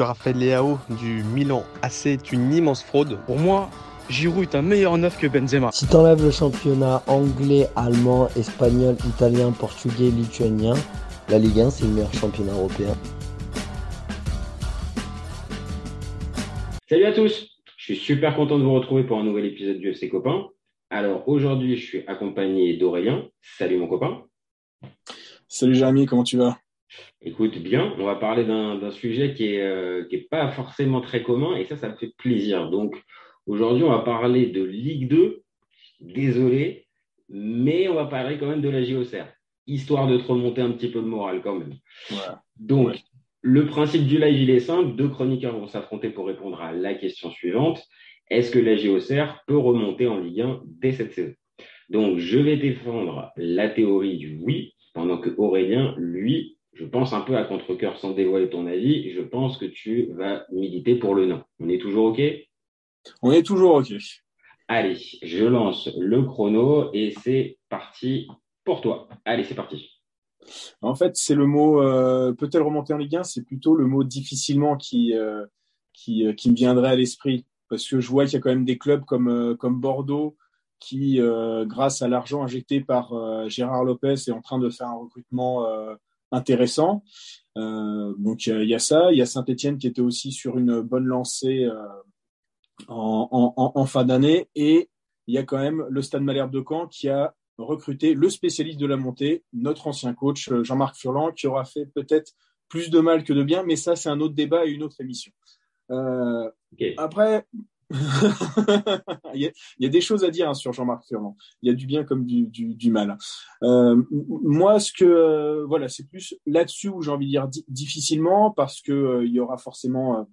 Raphaël Leao du Milan AC est une immense fraude. Pour moi, Giroud est un meilleur neuf que Benzema. Si t'enlèves le championnat anglais, allemand, espagnol, italien, portugais, lituanien, la Ligue 1 c'est le meilleur championnat européen. Salut à tous, je suis super content de vous retrouver pour un nouvel épisode du FC Copain. Alors aujourd'hui, je suis accompagné d'Aurélien. Salut mon copain. Salut Jérémy, comment tu vas? Écoute, bien, on va parler d'un sujet qui n'est euh, pas forcément très commun et ça, ça me fait plaisir. Donc, aujourd'hui, on va parler de Ligue 2. Désolé, mais on va parler quand même de la JOCR, histoire de te remonter un petit peu de morale quand même. Donc, le principe du live, il est simple. Deux chroniqueurs vont s'affronter pour répondre à la question suivante. Est-ce que la JOCR peut remonter en Ligue 1 dès cette saison? Donc, je vais défendre la théorie du oui, pendant que Aurélien, lui, je pense un peu à contre-coeur sans dévoiler ton avis. Je pense que tu vas militer pour le non. On est toujours OK? On est toujours OK. Allez, je lance le chrono et c'est parti pour toi. Allez, c'est parti. En fait, c'est le mot euh, peut-elle remonter en Ligue 1 C'est plutôt le mot difficilement qui, euh, qui, euh, qui, me viendrait à l'esprit. Parce que je vois qu'il y a quand même des clubs comme, comme Bordeaux qui, grâce à l'argent injecté par Gérard Lopez, est en train de faire un recrutement intéressant. Euh, donc il y, a ça, il y a Saint-Etienne qui était aussi sur une bonne lancée euh, en, en, en, fin d'année, et il y a quand même le Stade Malherbe de Caen qui a recruté le spécialiste de la montée, notre ancien coach euh, Jean-Marc Furlan, qui aura fait peut-être plus de mal que de bien, mais ça c'est un autre débat et une autre émission. Euh, Après, il, y a, des choses à dire hein, sur Jean-Marc Furlan. Il y a du bien comme du, mal. Euh, moi, ce que euh, voilà, c'est plus là-dessus où j'ai envie de dire difficilement parce que euh, il y aura forcément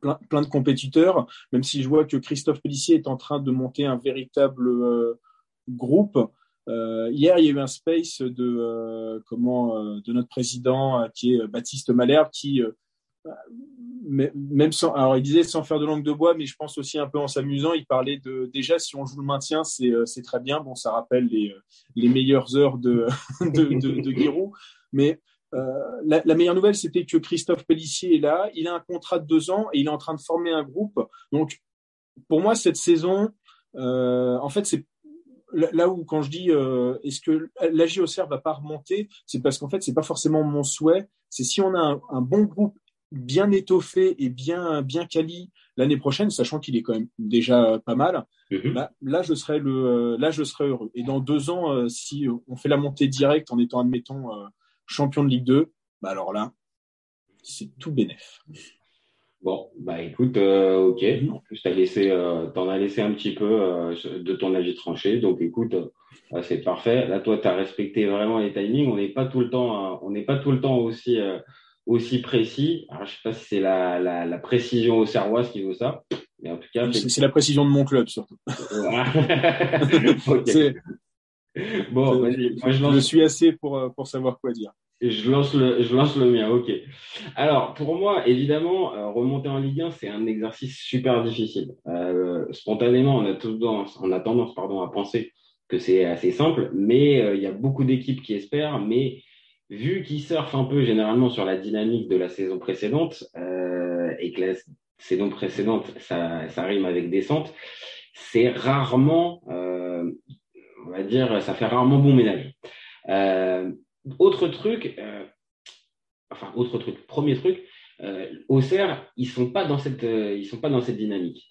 plein, de compétiteurs. Même si je vois que Christophe Pellissier est en train de monter un véritable groupe. hier, il y a eu un space de de notre président qui est Baptiste Malherbe qui même sans, alors il disait sans faire de langue de bois, mais je pense aussi un peu en s'amusant, il parlait de déjà si on joue le maintien, c'est euh, très bien. Bon, ça rappelle les euh, les meilleures heures de de, de, mais euh, la, meilleure nouvelle, c'était que Christophe Pellissier est là. Il a un contrat de deux ans et il est en train de former un groupe. Donc, pour moi, cette saison, en fait, c'est là où quand je dis est-ce que la JOCR va pas remonter, c'est parce qu'en fait, c'est pas forcément mon souhait. C'est si on a un bon groupe bien étoffé et bien bien quali l'année prochaine, sachant qu'il est quand même déjà pas mal, mhm. bah, là je serais le euh, là je serais heureux. Et dans deux ans, euh, si on fait la montée directe en étant admettons euh, champion de Ligue 2, bah alors là c'est tout bénéf. Bon, bah écoute, ok. En plus, t'as laissé, t'en as laissé un petit peu de ton avis tranché. Donc, écoute, c'est parfait. Là, toi, t'as respecté vraiment les timings. On n'est pas tout le temps, on n'est pas tout le temps aussi aussi précis. Alors, je sais pas si c'est la, la, la, précision au Serrois qui veut ça, mais en tout cas, c'est la précision de mon club surtout. Bon, vas-y. Moi, je, lance... je suis assez pour euh, pour savoir quoi dire. Je lance le, je lance le mien. Ok. Alors, pour moi, évidemment, euh, remonter en Ligue 1, c'est un exercice super difficile. Euh, spontanément, on a tendance, on a tendance, pardon, à penser que c'est assez simple, mais euh, il y a beaucoup d'équipes qui espèrent, mais vu qu'ils surfent un peu généralement sur la dynamique de la saison précédente euh, et que la saison précédente, ça, ça rime avec descente, c'est rarement, euh, on va dire, ça fait rarement bon ménage. Euh, autre truc, enfin autre truc, premier truc, Auxerre, ils sont pas dans cette, ils sont pas dans cette dynamique.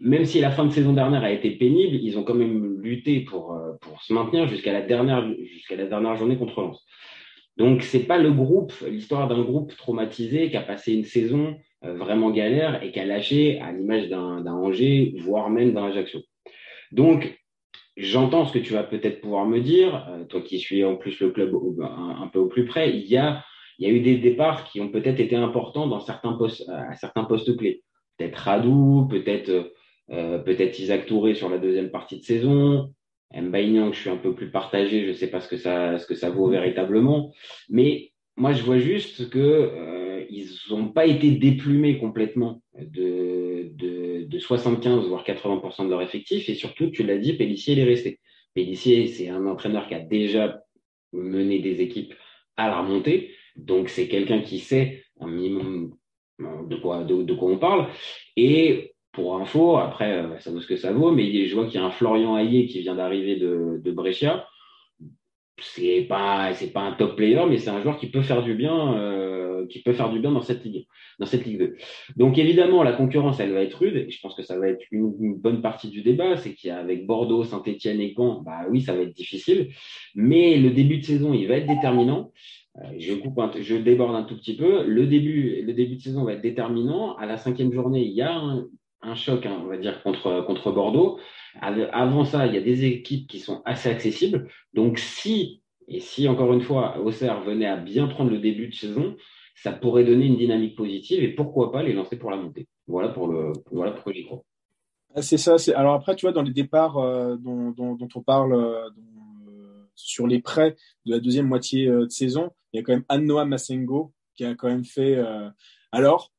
Même si la fin de saison dernière a été pénible, ils ont quand même lutté pour pour se maintenir jusqu'à la dernière jusqu'à la dernière journée contre Lens. Donc, c'est pas le groupe, l'histoire d'un groupe traumatisé qui a passé une saison euh, vraiment galère et qui a lâché à l'image d'un Angers, voire même d'un Ajaccio. Donc, j'entends ce que tu vas peut-être pouvoir me dire, euh, toi qui suis en plus le club un, peu au plus près, il y a, eu des départs qui ont peut-être été importants dans certains postes, à certains postes clés. Peut-être Radou, peut-être euh, peut-être Isaac Touré sur la deuxième partie de saison, Mbaïnian, je suis un peu plus partagé, je ne sais pas ce que ça, ce que ça vaut véritablement, mais moi je vois juste que euh, ils n'ont pas été déplumés complètement de, de, de 75 voire 80% de leur effectif et surtout tu l'as dit, Pellissier il est resté. Pellissier c'est un entraîneur qui a déjà mené des équipes à la remontée, donc c'est quelqu'un qui sait un minimum de quoi, de, quoi on parle. Et pour info, après, ça vaut ce que ça vaut, mais je vois qu'il y a un Florian Hayé qui vient d'arriver de, de Brescia c'est pas c'est pas un top player, mais c'est un joueur qui peut faire du bien, euh, qui peut faire du bien dans cette ligue, dans cette ligue 2. Donc évidemment, la concurrence, elle va être rude, et je pense que ça va être une, bonne partie du débat, c'est qu'il y a avec Bordeaux, Saint-Etienne et Caen, bah oui, ça va être difficile, mais le début de saison, il va être déterminant. Euh, je coupe, je déborde un tout petit peu. Le début, le début de saison va être déterminant. À la cinquième journée, il y a un, un choc, hein, on va dire, contre contre Bordeaux. Avant ça, il y a des équipes qui sont assez accessibles. Donc, si, et si encore une fois, Auxerre venait à bien prendre le début de saison, ça pourrait donner une dynamique positive et pourquoi pas les lancer pour la montée. Voilà pour le, voilà pourquoi j'y crois. Ah, c'est ça. Alors après, tu vois, dans les départs euh, dont, on parle euh, euh, sur les prêts de la deuxième moitié de saison, il y a quand même Annoa Massengo qui a quand même fait. alors,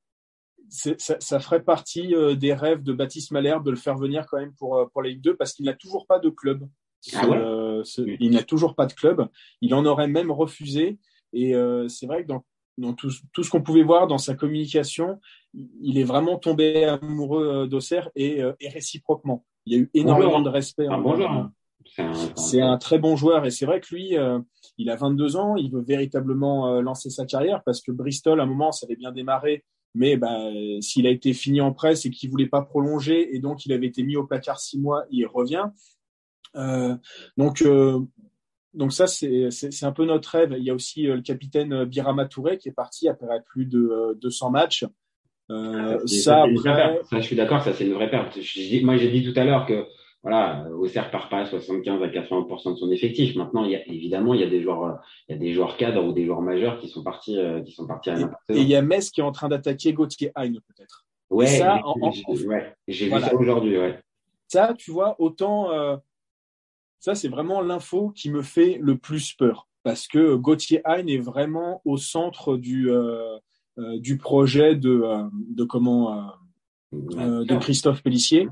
ça, ça, ferait partie euh, des rêves de Baptiste Malherbe de le faire venir quand même pour, euh, pour la Ligue 2 parce qu'il n'a toujours pas de club. Ah euh, il n'a toujours pas de club. Il en aurait même refusé. Et c'est vrai que dans, dans tout, tout ce qu'on pouvait voir dans sa communication, il est vraiment tombé amoureux d'Auxerre et, et, réciproquement. Il y a eu énormément de respect. Un bon joueur. C'est un, très bon joueur et c'est vrai que lui, il a 22 ans, il veut véritablement lancer sa carrière parce que Bristol, à un moment, ça avait bien démarré mais bah, s'il a été fini en presse et qu'il voulait pas prolonger et donc il avait été mis au placard six mois, il revient. Euh, donc euh, donc ça c'est un peu notre rêve. Il y a aussi euh, le capitaine Birama Touré qui est parti après plus de 200 matchs. Euh, ça, ça, je suis d'accord, ça c'est une vraie perte. moi j'ai dit tout à l'heure que voilà, Auxerre part pas à 75 à 80% de son effectif. Maintenant, il y a, évidemment, il y a des joueurs, il y a des joueurs cadres ou des joueurs majeurs qui sont partis, euh, qui sont partis à n'importe Et il y a Metz qui est en train d'attaquer Gauthier Hein, peut-être. Ouais, j'ai vu ça aujourd'hui, ouais. Ça, tu vois, autant, euh, ça, c'est vraiment l'info qui me fait le plus peur. Parce que Gauthier Hein est vraiment au centre du, euh, du projet de, de comment, euh, de Christophe Pellissier.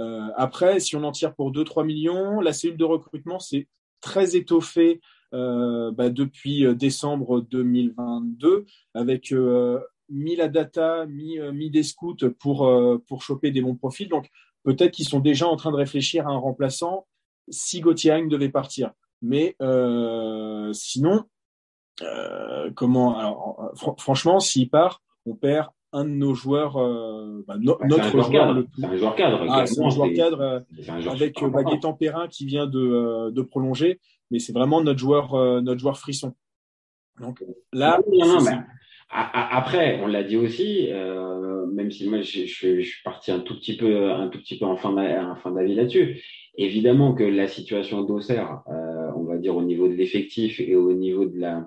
Euh, après, si on en tire pour 2-3 millions, la cellule de recrutement s'est très étoffée euh, bah, depuis décembre 2022 avec mis la data, mis, mis des scouts pour, pour choper des bons profils. Donc peut-être qu'ils sont déjà en train de réfléchir à un remplaçant si Gauthier devait partir. Mais sinon, comment alors, franchement, s'il part, on perd un de nos joueurs, euh, bah, notre joueur, le plus. un joueur cadre. Ah, c'est un joueur cadre avec euh, Gaëtan Perrin qui vient de, euh, de prolonger, mais c'est vraiment notre joueur, euh, notre joueur frisson. Donc là. après, on l'a dit aussi, même si moi je, je, suis parti un tout petit peu, un tout petit peu en fin d'avis là-dessus. Évidemment que la situation d'Auxerre, on va dire au niveau de l'effectif et au niveau de la euh,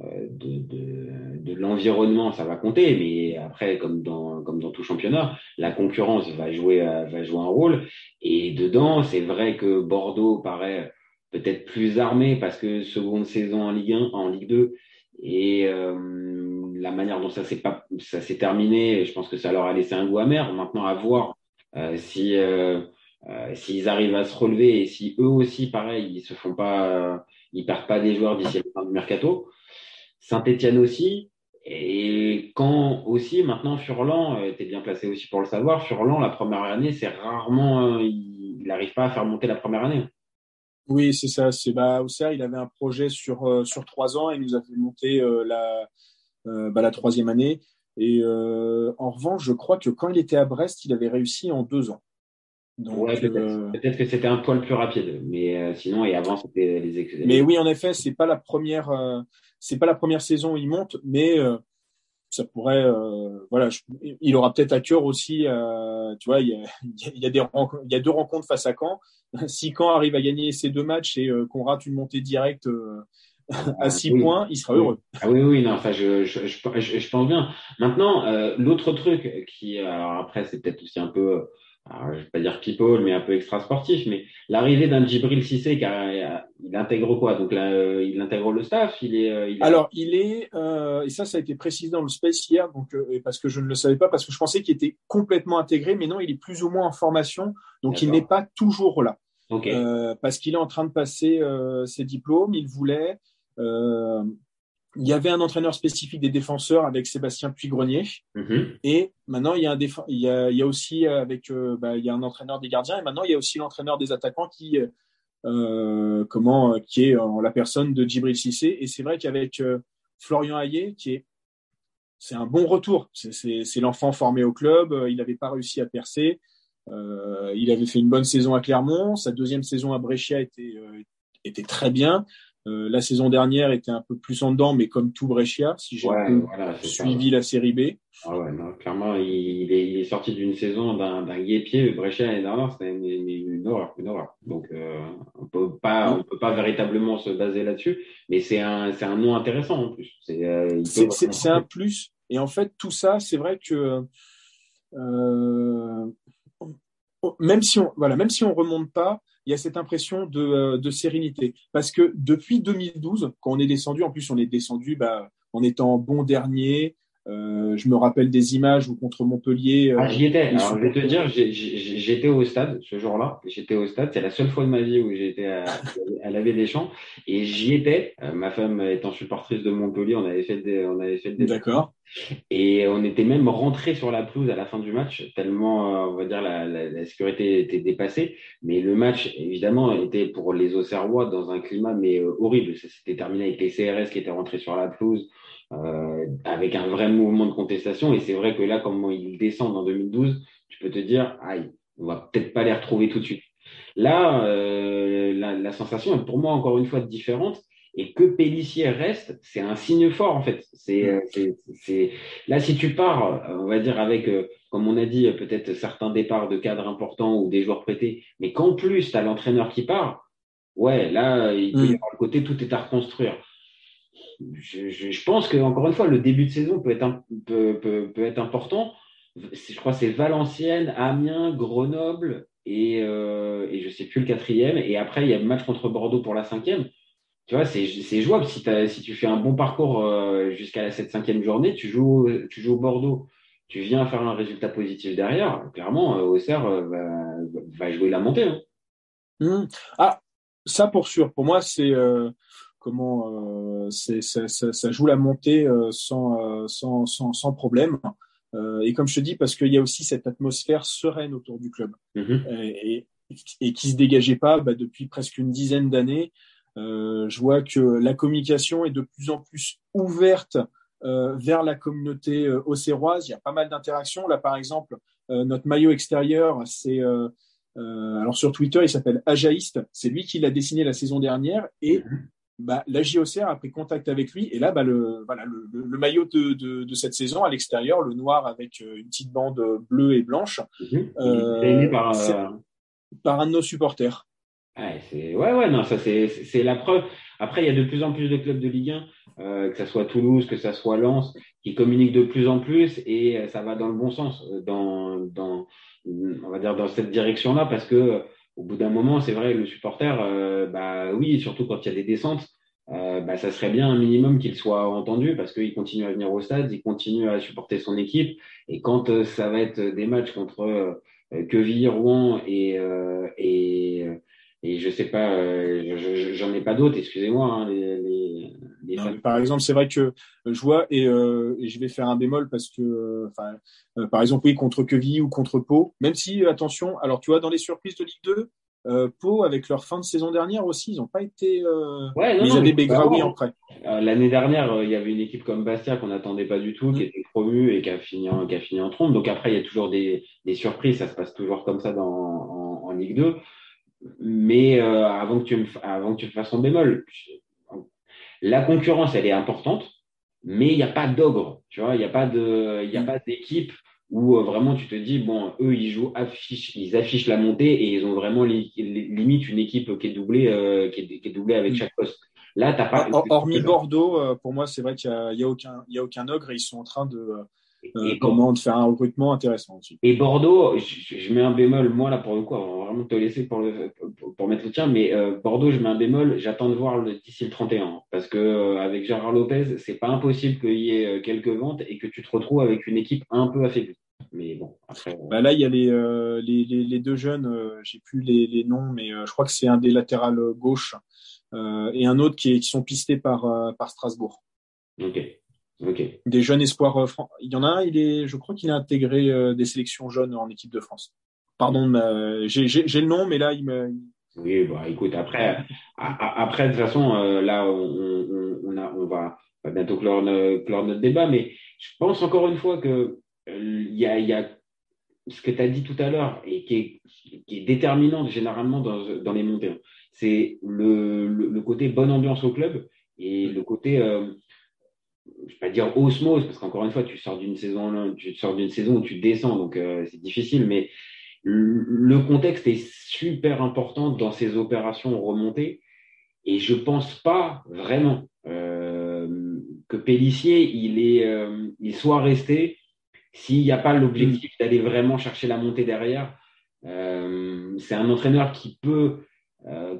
de, de, de l'environnement, ça va compter, mais après, comme dans, comme dans tout championnat, la concurrence va jouer, euh, va jouer un rôle. Et dedans, c'est vrai que Bordeaux paraît peut-être plus armé parce que seconde saison en Ligue 1, en Ligue 2, et euh, la manière dont ça s'est pas, ça s'est terminé, je pense que ça leur a laissé un goût amer. Maintenant, à voir euh, si euh, s'ils arrivent à se relever et si eux aussi, pareil, ils se font pas, ils perdent pas des joueurs d'ici la fin du mercato. Saint-Etienne aussi. Et quand aussi, maintenant, Furlan, euh, tu bien placé aussi pour le savoir, Furlan, la première année, c'est rarement, euh, il n'arrive pas à faire monter la première année. Oui, c'est ça. C'est bah, il avait un projet sur euh, sur trois ans et il nous a fait monter la bah, la troisième année. Et en revanche, je crois que quand il était à Brest, il avait réussi en deux ans. Peut-être. que c'était un poil plus rapide, mais sinon et avant c'était les. Mais oui, en effet, c'est pas la première c'est pas la première saison où il monte, mais euh, ça pourrait, euh, voilà, il aura peut-être à cœur aussi, euh, tu vois, il y a, il y a des il y a deux rencontres face à Caen. Si Caen arrive à gagner ces deux matchs et qu'on rate une montée directe à six points, il sera heureux. Ah oui, oui, non, enfin, je, je, je, je pense bien. Maintenant, l'autre truc qui, alors après, c'est peut-être aussi un peu alors, je vais pas dire people, mais un peu extra sportif, mais l'arrivée d'un Djibril Cissé, car il intègre quoi? Donc là, euh, il intègre le staff. Il est. Euh, il Alors, il est, euh, et ça, ça a été précisé dans le space hier, donc parce que je ne le savais pas, parce que je pensais qu'il était complètement intégré, mais non, il est plus ou moins en formation, donc il n'est pas toujours là. parce qu'il est en train de passer ses diplômes, il voulait. Il y avait un entraîneur spécifique des défenseurs avec Sébastien Puy-Grenier. Mhm. Et maintenant, il y a, un il y a, il y a aussi avec, euh, bah, il y a un entraîneur des gardiens. Et maintenant, il y a aussi l'entraîneur des attaquants qui, euh, comment, qui est en la personne de Djibril Cissé. Et c'est vrai qu'avec euh, Florian Hayé, qui est, c'est un bon retour. C'est l'enfant formé au club. Il n'avait pas réussi à percer. Euh, il avait fait une bonne saison à Clermont. Sa deuxième saison à Brescia était, était très bien. Euh, la saison dernière était un peu plus en dedans, mais comme tout Brescia, si j'ai suivi la série B. Ah ouais, non, clairement, il, est, il est, sorti d'une saison d'un guépier. Brescia l'année dernière, c'était une, une, horreur, une horreur. Donc, euh, on peut pas, on peut pas véritablement se baser là-dessus, mais c'est un, c'est un nom intéressant en plus. C'est euh, un plus. Et en fait, tout ça, c'est vrai que euh, même si on, voilà, même si on remonte pas, il y a cette impression de, euh, de, sérénité. Parce que depuis 2012, quand on est descendu, en plus on est descendu bah, en étant bon dernier. Euh, je me rappelle des images où contre Montpellier. Euh, ah, j'y étais. Alors, je vais te dire, j'étais au stade ce jour-là. J'étais au stade. C'est la seule fois de ma vie où j'ai été à, à laver des champs. Et j'y étais. Euh, ma femme étant supportrice de Montpellier, on avait fait des, on avait fait des. D'accord. Et on était même rentré sur la pelouse à la fin du match, tellement, euh, on va dire, la, sécurité était dépassée. Mais le match, évidemment, était pour les Auxerrois dans un climat mais euh, horrible. Ça s'était terminé avec les CRS qui étaient rentrés sur la pelouse, euh, avec un vrai mouvement de contestation. Et c'est vrai que là, comme ils descendent en 2012, tu peux te dire, aïe, on va peut-être pas les retrouver tout de suite. Là, la, la, sensation est pour moi encore une fois différente et que Pellissier reste, c'est un signe fort en fait. C'est, mm. c'est, c'est, là si tu pars, on va dire avec, euh, comme on a dit, peut-être certains départs de cadres importants ou des joueurs prêtés, mais qu'en plus tu as l'entraîneur qui part, ouais, là il peut y mm. avoir le côté tout est à reconstruire. Je, je, je pense que encore une fois, le début de saison peut être un, peut, peut, peut être important. Je crois que c'est Valenciennes, Amiens, Grenoble et, euh, et je sais plus le quatrième. Et après il y a le match contre Bordeaux pour la cinquième tu vois, c'est, jouable. Si, si tu fais un bon parcours euh, jusqu'à la 7-5e journée, tu joues, tu joues au Bordeaux, tu viens faire un résultat positif derrière, clairement, euh, Auxerre euh, va, va, jouer la montée. Hein. Mmh. Ah, ça pour sûr. Pour moi, c'est euh, comment c'est, ça, ça, ça, joue la montée sans, sans, sans, sans, problème. et comme je te dis, parce qu'il y a aussi cette atmosphère sereine autour du club mmh. et, et, et, qui se dégageait pas bah, depuis presque une dizaine d'années. Euh, je vois que la communication est de plus en plus ouverte euh, vers la communauté euh, auxerroise. Il y a pas mal d'interactions. Là, par exemple, notre maillot extérieur, c'est alors sur Twitter, il s'appelle Ajaïste. C'est lui qui l'a dessiné la saison dernière et mhm. bah, la JOCR a pris contact avec lui et là, bah, le, voilà, le, le, maillot de, de, de, cette saison à l'extérieur, le noir avec une petite bande bleue et blanche, euh, par, par un de nos supporters. Ouais, c'est ouais, ouais, non, ça c'est c'est la preuve. Après, il y a de plus en plus de clubs de Ligue 1, euh, que ça soit Toulouse, que ça soit Lens, qui communiquent de plus en plus et euh, ça va dans le bon sens, euh, dans dans on va dire dans cette direction-là, parce que au bout d'un moment, c'est vrai, le supporter, euh, bah oui, surtout quand il y a des descentes, euh, bah, ça serait bien un minimum qu'il soit entendu parce qu'il continue à venir au stade, il continue à supporter son équipe. Et quand ça va être des matchs contre euh, Quevilly, Rouen et, et et je sais pas, euh, j'en ai pas d'autres, excusez-moi. Hein, les, les, les par exemple, c'est vrai que euh, je vois et, euh, et, je vais faire un bémol parce que, euh, enfin, euh, par exemple, oui, contre Quevilly ou contre Pau, même si, attention, alors tu vois, dans les surprises de Ligue 2, euh, Pau, avec leur fin de saison dernière aussi, ils n'ont pas été. Euh... Ouais, non, ils avaient Begraoui en prêt. L'année dernière, il y avait une équipe comme Bastia qu'on n'attendait pas du tout, qui mm. était promue et qui a fini en, qui a fini en trompe. Donc après, il y a toujours des, des surprises. Ça se passe toujours comme ça dans, en, en Ligue 2 mais euh, avant que tu me avant que tu fasses ton bémol, la concurrence elle est importante, mais il n'y a pas d'ogre, tu vois, il n'y a pas de il y a mm. pas d'équipe où euh, vraiment tu te dis bon eux ils jouent affichent ils affichent la montée et ils ont vraiment limite une équipe qui est doublée euh, qui, est, qui, est, doublée avec mm. chaque poste. Là t'as pas hormis Bordeaux pour moi c'est vrai qu'il y a, y a aucun il y a aucun ogre et ils sont en train de et comment de faire un recrutement intéressant aussi. Et Bordeaux, je, mets un bémol, moi là pour le coup, on va vraiment te laisser pour, le, pour, mettre le tien, mais euh, Bordeaux, je mets un bémol, j'attends de voir d'ici le 31, parce que euh, avec Gérard Lopez, c'est pas impossible qu'il y ait quelques ventes et que tu te retrouves avec une équipe un peu affaiblie. Mais bon, après. Bah là, il y a les, les, les, les, deux jeunes, j'ai plus les, les noms, mais je crois que c'est un des latérales gauche et un autre qui, est, qui sont pistés par, par Strasbourg. Ok. Des jeunes espoirs. euh, fran- Il y en a un, il est, je crois qu'il a intégré euh, des sélections jeunes en équipe de France. Pardon, j'ai le nom, mais là, il me. Oui, bah écoute, après, après de toute façon, euh, là, on, on, on, a, on va, bientôt clore, no- clore notre débat, mais je pense encore une fois que euh, il y a, il y a ce que tu as dit tout à l'heure et qui est, qui est déterminant généralement dans, dans les montées. hein. C'est le, le, le côté bonne ambiance au club et le côté, euh, je vais pas dire osmose, parce qu'encore une fois, tu sors d'une saison, tu sors d'une saison où tu descends, donc euh, c'est difficile, mais le contexte est super important dans ces opérations remontées et je pense pas vraiment euh, que Pellissier il est euh, il soit resté s'il n'y a pas l'objectif d'aller vraiment chercher la montée derrière. C'est un entraîneur qui peut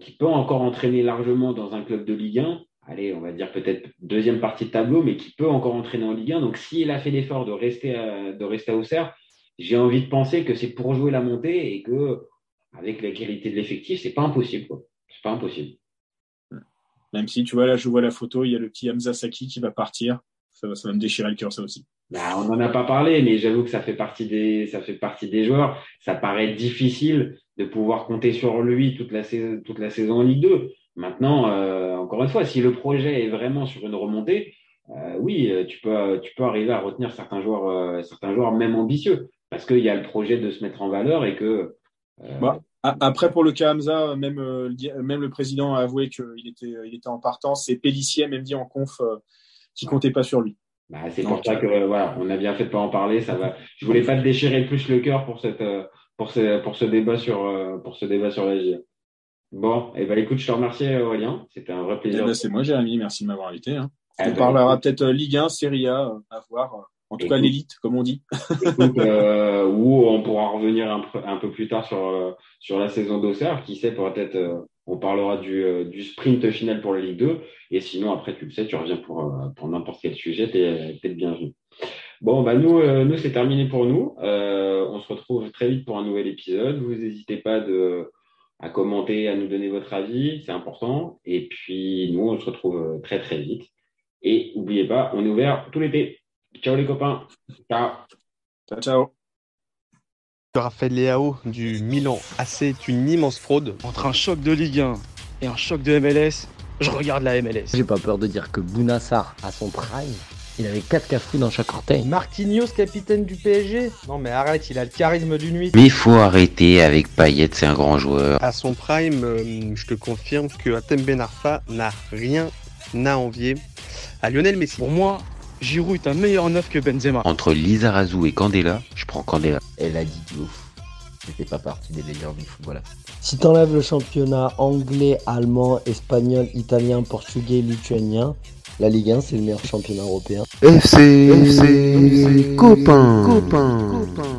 qui peut encore entraîner largement dans un club de Ligue 1. Allez, on va dire peut-être deuxième partie de tableau, mais qui peut encore entraîner en Ligue 1. Donc, s'il a fait l'effort de rester à, de rester à Auxerre, j'ai envie de penser que c'est pour jouer la montée et que avec la qualité de l'effectif, c'est pas impossible. C'est pas impossible. Même si, tu vois, là, je vois la photo, il y a le petit Hamza Saki qui va partir. Ça va, ça va me déchirer le cœur, ça aussi. Bah, on n'en a pas parlé, mais j'avoue que ça fait partie des, ça fait partie des joueurs. Ça paraît difficile de pouvoir compter sur lui toute la saison, toute la saison en Ligue 2. Maintenant, euh, encore une fois, si le projet est vraiment sur une remontée, euh, oui, euh, tu peux, tu peux arriver à retenir certains joueurs, euh, certains joueurs même ambitieux, parce qu'il y a le projet de se mettre en valeur et que. Bah, Après, pour le cas Hamza, même, le di- même le président a avoué qu'il était, il était en partance. C'est Pellissier, même dit en conf, qui comptait pas sur lui. Bah, c'est pour ça que voilà, on a bien fait de pas en parler. Ça va. Je voulais pas te déchirer plus le cœur pour cette pour ce pour ce débat sur pour ce débat sur la GIA. Bon, et ben écoute, je te remercie Aurélien. C'était un vrai Eh plaisir. ben, c'est moi, Jérémy. Merci de m'avoir invité. Hein. Eh On ben, parlera peut-être euh, Ligue 1, Serie A, euh, à voir. euh, En tout cas, l'élite, comme on dit. écoute, euh, ou on pourra revenir un, peu- un peu plus tard sur sur la saison d'Auxerre. Qui sait, peut-être euh, on parlera du euh, du sprint final pour la Ligue 2. Et sinon, après, tu le sais, tu reviens pour pour n'importe quel sujet. T'es t'es le bienvenu. Bon, bah nous, euh, nous c'est terminé pour nous. Euh, on se retrouve très vite pour un nouvel épisode. Vous n'hésitez pas de, à commenter, à nous donner votre avis, c'est important. Et puis nous, on se retrouve euh, très très vite. Et n'oubliez pas, on est ouvert tout l'été. Ciao les copains. Ciao. Ciao, ciao. Raphaël Leao du Milan AC est une immense fraude. Entre un choc de Ligue 1 et un choc de MLS, je regarde la MLS. J'ai pas peur de dire que Bounassar, à son prime, il avait 4 cafous dans chaque orteil. Marquinhos, capitaine du PSG Non mais arrête, il a le charisme d'une nuit. Mais faut arrêter avec Payet, c'est un grand joueur. À son prime, euh, je te confirme que Atem Ben Arfa n'a rien à envier à Lionel Messi. Pour moi, Giroud est un meilleur neuf que Benzema. Entre Lizarazu et Candela, je prends Candela. Elle a dit de ouf. C'était pas partie des meilleurs du football. Si t'enlèves le championnat anglais, allemand, espagnol, italien, portugais, lituanien, la Ligue 1 c'est le meilleur championnat européen. FC, FC, copain, copain.